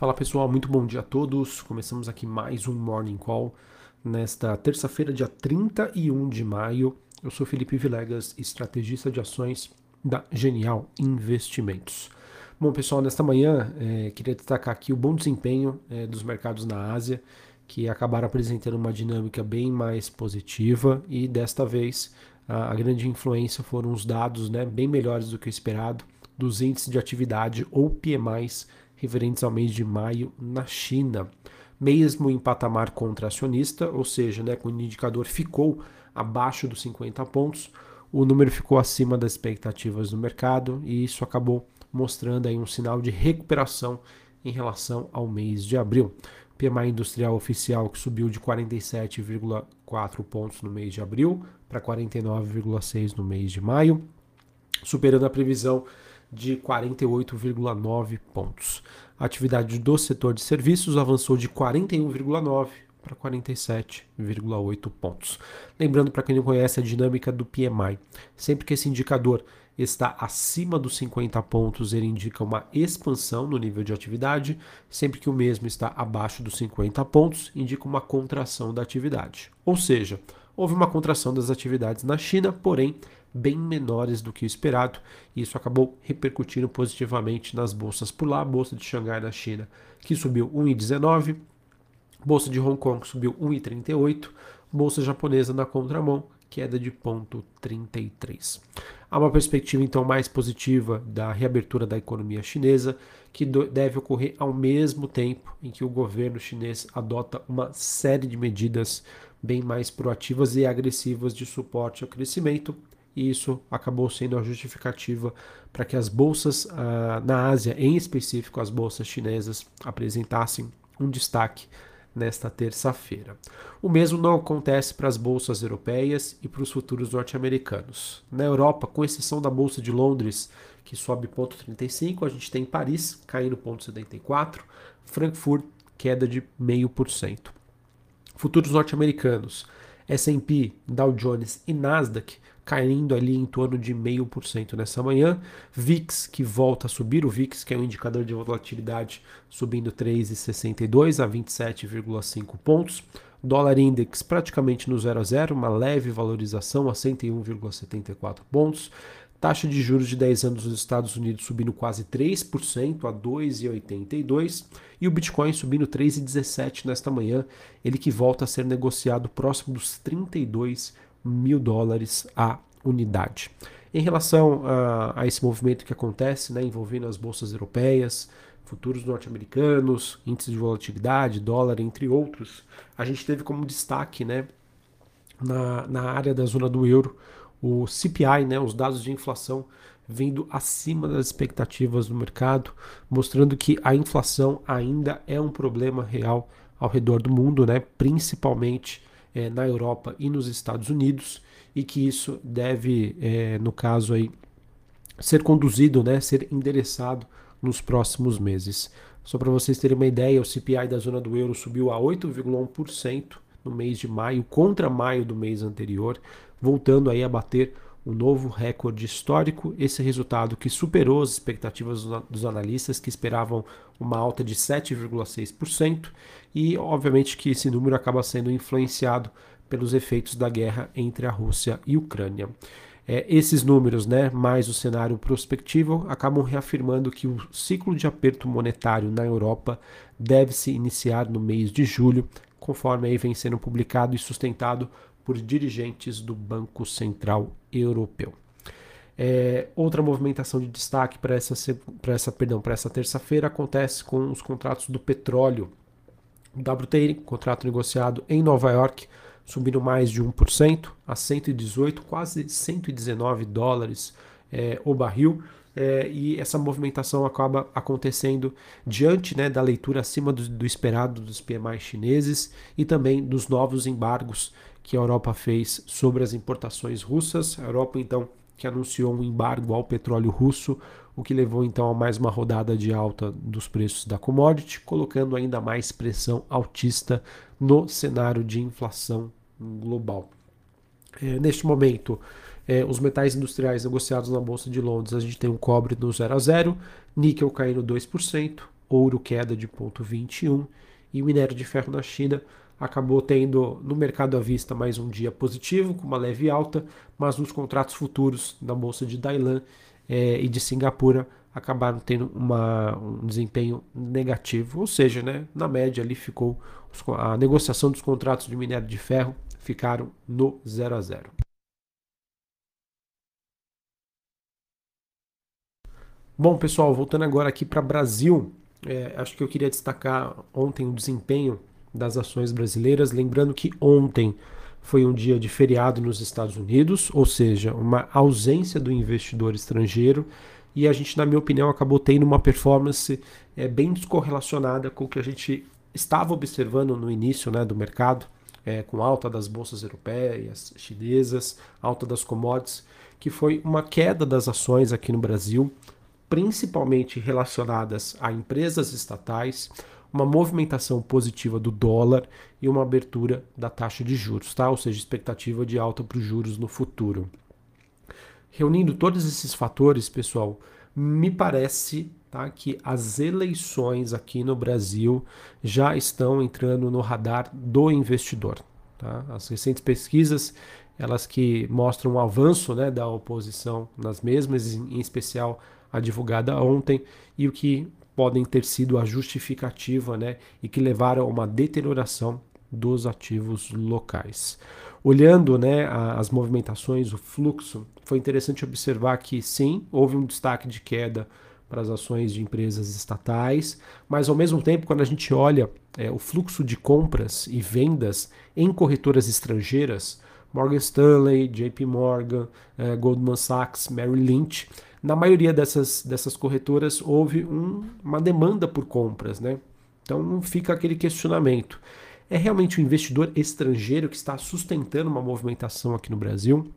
Fala pessoal, muito bom dia a todos. Começamos aqui mais um Morning Call nesta terça-feira, dia 31 de maio. Eu sou Felipe Vilegas, estrategista de ações da Genial Investimentos. Bom pessoal, nesta manhã é, queria destacar aqui o bom desempenho é, dos mercados na Ásia, que acabaram apresentando uma dinâmica bem mais positiva e desta vez a, a grande influência foram os dados né, bem melhores do que o esperado dos índices de atividade ou PMIs referentes ao mês de maio na China. Mesmo em patamar contracionista, ou seja, né, quando o indicador ficou abaixo dos 50 pontos, o número ficou acima das expectativas do mercado e isso acabou mostrando aí um sinal de recuperação em relação ao mês de abril. PMI industrial oficial que subiu de 47,4 pontos no mês de abril para 49,6 no mês de maio, superando a previsão de 48,9 pontos. A atividade do setor de serviços avançou de 41,9 para 47,8 pontos. Lembrando para quem não conhece a dinâmica do PMI, sempre que esse indicador está acima dos 50 pontos, ele indica uma expansão no nível de atividade, sempre que o mesmo está abaixo dos 50 pontos, indica uma contração da atividade. Ou seja, houve uma contração das atividades na China, porém bem menores do que o esperado, e isso acabou repercutindo positivamente nas bolsas por lá. A bolsa de Xangai na China, que subiu 1,19, bolsa de Hong Kong subiu 1,38, bolsa japonesa na contramão, queda de 0,33. Há uma perspectiva então mais positiva da reabertura da economia chinesa, que deve ocorrer ao mesmo tempo em que o governo chinês adota uma série de medidas bem mais proativas e agressivas de suporte ao crescimento e isso acabou sendo a justificativa para que as bolsas uh, na Ásia, em específico as bolsas chinesas, apresentassem um destaque nesta terça-feira. O mesmo não acontece para as bolsas europeias e para os futuros norte-americanos. Na Europa, com exceção da bolsa de Londres, que sobe 0,35, a gente tem Paris caindo 0,74, Frankfurt queda de 0,5%. Futuros norte-americanos, S&P, Dow Jones e Nasdaq caindo ali em torno de 0,5% nessa manhã. VIX que volta a subir, o VIX que é um indicador de volatilidade subindo 3,62 a 27,5 pontos. Dólar index praticamente no 0 a 0, uma leve valorização a 101,74 pontos. Taxa de juros de 10 anos nos Estados Unidos subindo quase 3% a 2,82 e o Bitcoin subindo 3,17 nesta manhã, ele que volta a ser negociado próximo dos 32 mil dólares a unidade. Em relação a, a esse movimento que acontece, né, envolvendo as bolsas europeias, futuros norte-americanos, índices de volatilidade, dólar, entre outros, a gente teve como destaque né, na, na área da zona do euro o CPI, né, os dados de inflação vindo acima das expectativas do mercado, mostrando que a inflação ainda é um problema real ao redor do mundo, né, principalmente é, na Europa e nos Estados Unidos e que isso deve, é, no caso aí, ser conduzido, né, ser endereçado nos próximos meses. Só para vocês terem uma ideia, o CPI da zona do euro subiu a 8,1% no mês de maio contra maio do mês anterior, voltando aí a bater um novo recorde histórico. Esse resultado que superou as expectativas dos analistas que esperavam uma alta de 7,6% e obviamente que esse número acaba sendo influenciado pelos efeitos da guerra entre a Rússia e a Ucrânia. É, esses números, né, mais o cenário prospectivo, acabam reafirmando que o ciclo de aperto monetário na Europa deve se iniciar no mês de julho, conforme aí vem sendo publicado e sustentado por dirigentes do Banco Central Europeu. É, outra movimentação de destaque para essa, essa, perdão, para essa terça-feira acontece com os contratos do petróleo. WTI, contrato negociado em Nova York, subindo mais de 1% a 118, quase 119 dólares é, o barril. É, e essa movimentação acaba acontecendo diante né, da leitura acima do, do esperado dos PMI chineses e também dos novos embargos que a Europa fez sobre as importações russas. A Europa, então, que anunciou um embargo ao petróleo russo, o que levou então a mais uma rodada de alta dos preços da commodity, colocando ainda mais pressão altista no cenário de inflação global. É, neste momento, é, os metais industriais negociados na Bolsa de Londres, a gente tem o cobre no 0 a 0, níquel caindo 2%, ouro queda de 0,21 e o minério de ferro na China acabou tendo no mercado à vista mais um dia positivo, com uma leve alta, mas nos contratos futuros da bolsa de Dailan é, e de Singapura acabaram tendo uma, um desempenho negativo, ou seja, né, na média ali ficou a negociação dos contratos de minério de ferro ficaram no 0 a 0. Bom, pessoal, voltando agora aqui para Brasil, é, acho que eu queria destacar ontem o desempenho das ações brasileiras, lembrando que ontem foi um dia de feriado nos Estados Unidos, ou seja, uma ausência do investidor estrangeiro, e a gente, na minha opinião, acabou tendo uma performance é, bem descorrelacionada com o que a gente estava observando no início né, do mercado, é, com alta das bolsas europeias, chinesas, alta das commodities, que foi uma queda das ações aqui no Brasil, principalmente relacionadas a empresas estatais, uma movimentação positiva do dólar e uma abertura da taxa de juros, tá? ou seja, expectativa de alta para os juros no futuro. Reunindo todos esses fatores, pessoal, me parece tá, que as eleições aqui no Brasil já estão entrando no radar do investidor. Tá? As recentes pesquisas, elas que mostram o avanço né, da oposição nas mesmas, em especial a divulgada ontem e o que podem ter sido a justificativa né, e que levaram a uma deterioração dos ativos locais. Olhando né, as movimentações, o fluxo, foi interessante observar que sim, houve um destaque de queda para as ações de empresas estatais, mas ao mesmo tempo, quando a gente olha é, o fluxo de compras e vendas em corretoras estrangeiras, Morgan Stanley, JP Morgan, é, Goldman Sachs, Merrill Lynch, na maioria dessas, dessas corretoras houve um, uma demanda por compras, né? Então fica aquele questionamento. É realmente o investidor estrangeiro que está sustentando uma movimentação aqui no Brasil?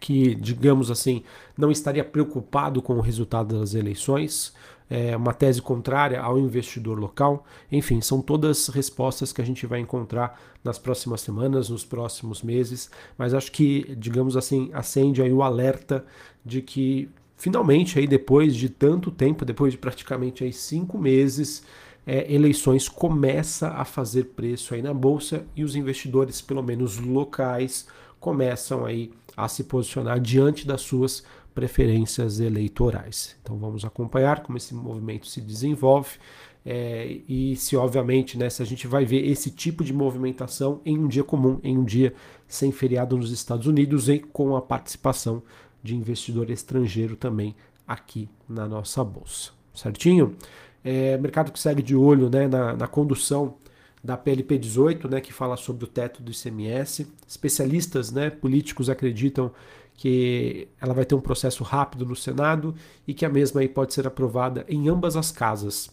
Que, digamos assim, não estaria preocupado com o resultado das eleições? É uma tese contrária ao investidor local? Enfim, são todas respostas que a gente vai encontrar nas próximas semanas, nos próximos meses, mas acho que, digamos assim, acende aí o alerta de que finalmente, aí depois de tanto tempo, depois de praticamente aí cinco meses, é, eleições começa a fazer preço aí na bolsa e os investidores, pelo menos locais, começam aí a se posicionar diante das suas preferências eleitorais. Então vamos acompanhar como esse movimento se desenvolve é, e se obviamente, né, se a gente vai ver esse tipo de movimentação em um dia comum, em um dia sem feriado nos Estados Unidos e com a participação de investidor estrangeiro também aqui na nossa bolsa. Certinho? É, mercado que segue de olho né, na, na condução da PLP 18, né, que fala sobre o teto do ICMS. Especialistas né, políticos acreditam que ela vai ter um processo rápido no Senado e que a mesma aí pode ser aprovada em ambas as casas,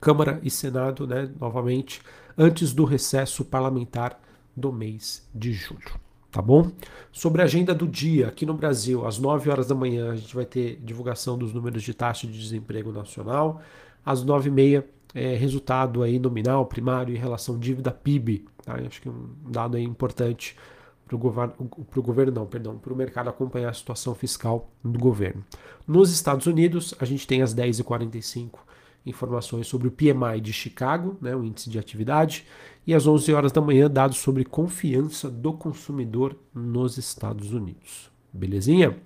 Câmara e Senado, né, novamente, antes do recesso parlamentar do mês de julho tá bom? Sobre a agenda do dia, aqui no Brasil, às 9 horas da manhã, a gente vai ter divulgação dos números de taxa de desemprego nacional. Às 9 e meia, é, resultado aí nominal, primário em relação dívida PIB. Tá? Acho que um dado aí importante para o governo, governo, não, perdão, para o mercado acompanhar a situação fiscal do governo. Nos Estados Unidos, a gente tem às 10h45 informações sobre o PMI de Chicago, né, o índice de atividade, e às 11 horas da manhã, dados sobre confiança do consumidor nos Estados Unidos. Belezinha?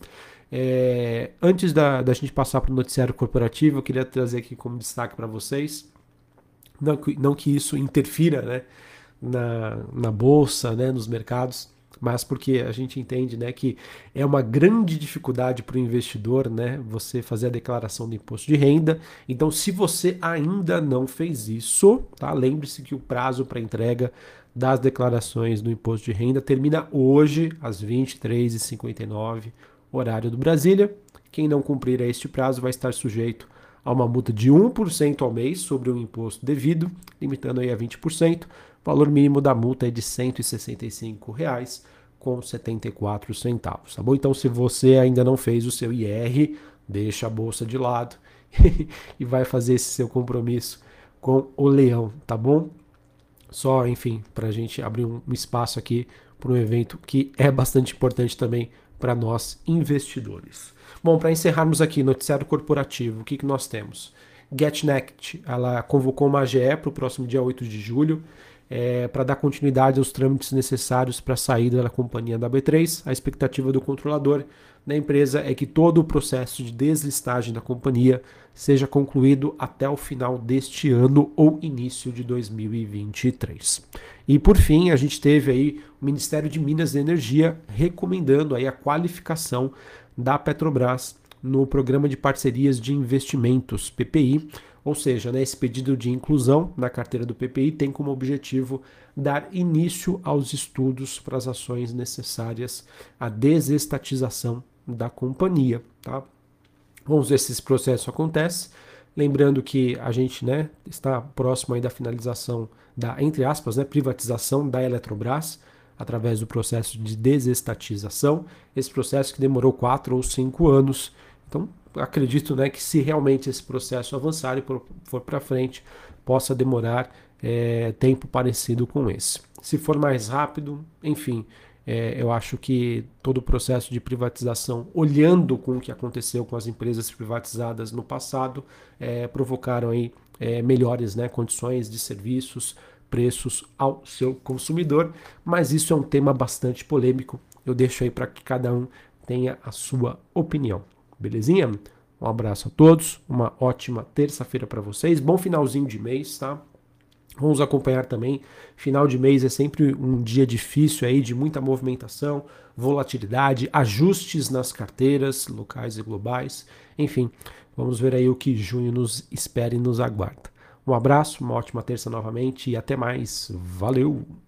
É, antes da, da gente passar para o noticiário corporativo, eu queria trazer aqui como destaque para vocês, não que, não que isso interfira né, na, na bolsa, né, nos mercados, mas porque a gente entende né, que é uma grande dificuldade para o investidor né, você fazer a declaração do imposto de renda. Então, se você ainda não fez isso, tá, lembre-se que o prazo para entrega das declarações do imposto de renda termina hoje, às 23h59, horário do Brasília. Quem não cumprir a este prazo vai estar sujeito a uma multa de 1% ao mês sobre o imposto devido, limitando aí a 20%. O valor mínimo da multa é de R$ 165,74 centavos, tá bom? Então, se você ainda não fez o seu IR, deixa a bolsa de lado e vai fazer esse seu compromisso com o leão, tá bom? Só, enfim, para a gente abrir um espaço aqui para um evento que é bastante importante também para nós investidores. Bom, para encerrarmos aqui, noticiário corporativo, o que, que nós temos? GetNext, ela convocou uma AGE para o próximo dia 8 de julho, é, para dar continuidade aos trâmites necessários para a saída da companhia da B3. A expectativa do controlador da empresa é que todo o processo de deslistagem da companhia seja concluído até o final deste ano ou início de 2023. E por fim, a gente teve aí o Ministério de Minas e Energia recomendando aí a qualificação da Petrobras no programa de parcerias de investimentos PPI ou seja, né, esse pedido de inclusão na carteira do PPI tem como objetivo dar início aos estudos para as ações necessárias à desestatização da companhia. Tá? Vamos ver se esse processo acontece. Lembrando que a gente né, está próximo aí da finalização da, entre aspas, né, privatização da Eletrobras através do processo de desestatização. Esse processo que demorou quatro ou cinco anos. Então, acredito né, que se realmente esse processo avançar e for para frente, possa demorar é, tempo parecido com esse. Se for mais rápido, enfim, é, eu acho que todo o processo de privatização, olhando com o que aconteceu com as empresas privatizadas no passado, é, provocaram aí, é, melhores né, condições de serviços, preços ao seu consumidor, mas isso é um tema bastante polêmico. Eu deixo aí para que cada um tenha a sua opinião. Belezinha? Um abraço a todos, uma ótima terça-feira para vocês, bom finalzinho de mês, tá? Vamos acompanhar também. Final de mês é sempre um dia difícil aí, de muita movimentação, volatilidade, ajustes nas carteiras locais e globais. Enfim, vamos ver aí o que junho nos espera e nos aguarda. Um abraço, uma ótima terça novamente e até mais. Valeu!